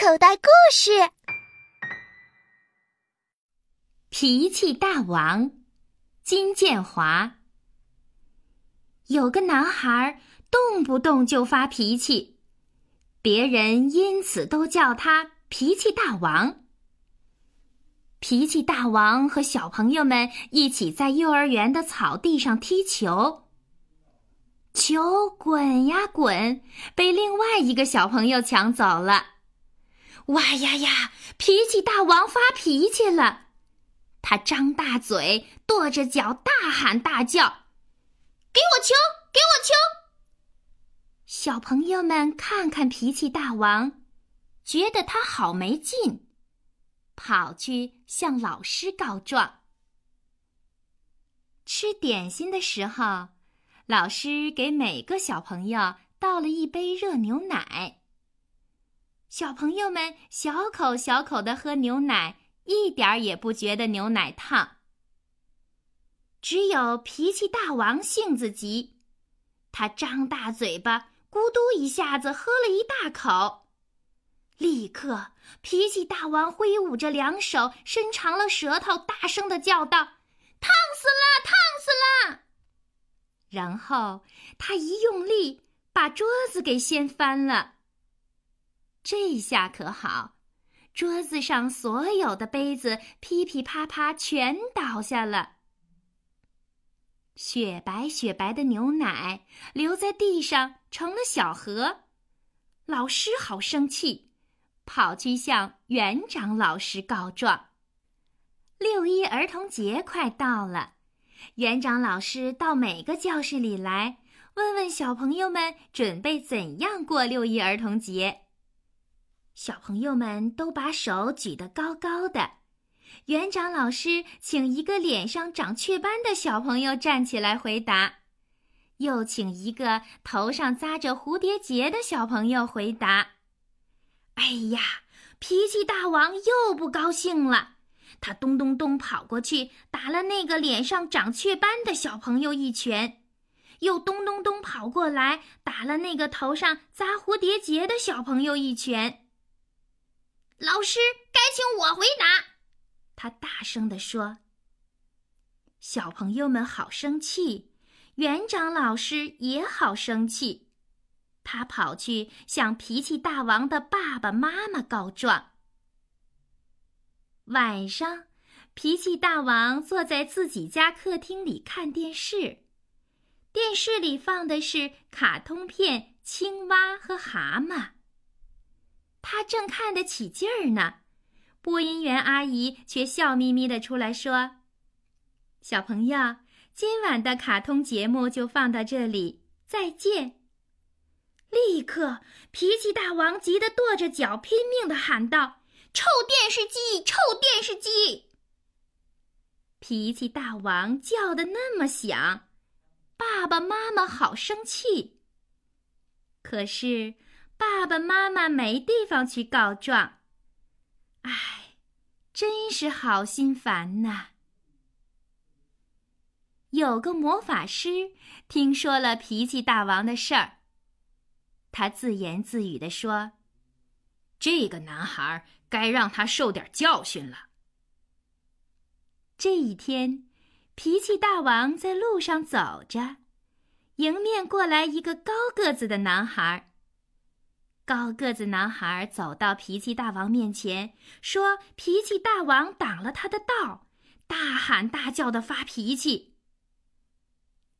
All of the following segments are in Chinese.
口袋故事：脾气大王金建华。有个男孩动不动就发脾气，别人因此都叫他脾气大王。脾气大王和小朋友们一起在幼儿园的草地上踢球，球滚呀滚，被另外一个小朋友抢走了。哇呀呀！脾气大王发脾气了，他张大嘴，跺着脚，大喊大叫：“给我球！给我球！”小朋友们看看脾气大王，觉得他好没劲，跑去向老师告状。吃点心的时候，老师给每个小朋友倒了一杯热牛奶。小朋友们小口小口的喝牛奶，一点儿也不觉得牛奶烫。只有脾气大王性子急，他张大嘴巴，咕嘟一下子喝了一大口。立刻，脾气大王挥舞着两手，伸长了舌头，大声的叫道：“烫死了，烫死了！”然后他一用力，把桌子给掀翻了。这下可好，桌子上所有的杯子噼噼啪啪全倒下了。雪白雪白的牛奶流在地上成了小河，老师好生气，跑去向园长老师告状。六一儿童节快到了，园长老师到每个教室里来，问问小朋友们准备怎样过六一儿童节。小朋友们都把手举得高高的，园长老师请一个脸上长雀斑的小朋友站起来回答，又请一个头上扎着蝴蝶结的小朋友回答。哎呀，脾气大王又不高兴了，他咚咚咚跑过去打了那个脸上长雀斑的小朋友一拳，又咚咚咚跑过来打了那个头上扎蝴蝶结的小朋友一拳。老师，该请我回答。他大声地说：“小朋友们好生气，园长老师也好生气。他跑去向脾气大王的爸爸妈妈告状。晚上，脾气大王坐在自己家客厅里看电视，电视里放的是卡通片《青蛙和蛤蟆》。”他正看得起劲儿呢，播音员阿姨却笑眯眯的出来说：“小朋友，今晚的卡通节目就放到这里，再见。”立刻，脾气大王急得跺着脚，拼命的喊道：“臭电视机，臭电视机！”脾气大王叫的那么响，爸爸妈妈好生气。可是。爸爸妈妈没地方去告状，唉，真是好心烦呐。有个魔法师听说了脾气大王的事儿，他自言自语地说：“这个男孩该让他受点教训了。”这一天，脾气大王在路上走着，迎面过来一个高个子的男孩。高个子男孩走到脾气大王面前，说：“脾气大王挡了他的道，大喊大叫的发脾气。”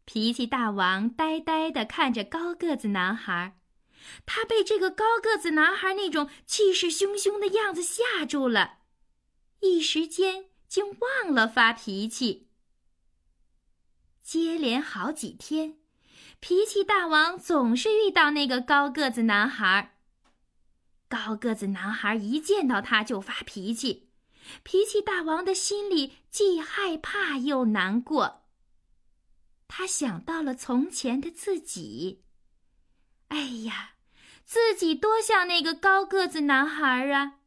脾气大王呆呆的看着高个子男孩，他被这个高个子男孩那种气势汹汹的样子吓住了，一时间竟忘了发脾气。接连好几天，脾气大王总是遇到那个高个子男孩。高个子男孩一见到他就发脾气，脾气大王的心里既害怕又难过。他想到了从前的自己，哎呀，自己多像那个高个子男孩啊！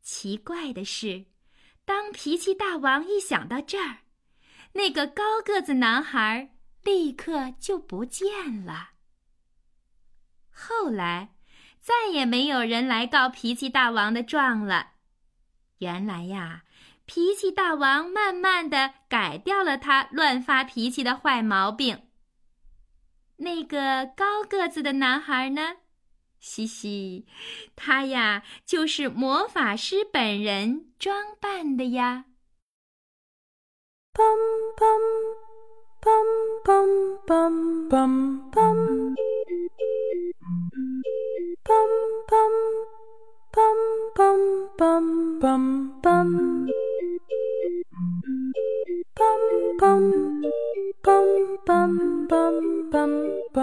奇怪的是，当脾气大王一想到这儿，那个高个子男孩立刻就不见了。后来。再也没有人来告脾气大王的状了。原来呀，脾气大王慢慢的改掉了他乱发脾气的坏毛病。那个高个子的男孩呢？嘻嘻，他呀就是魔法师本人装扮的呀。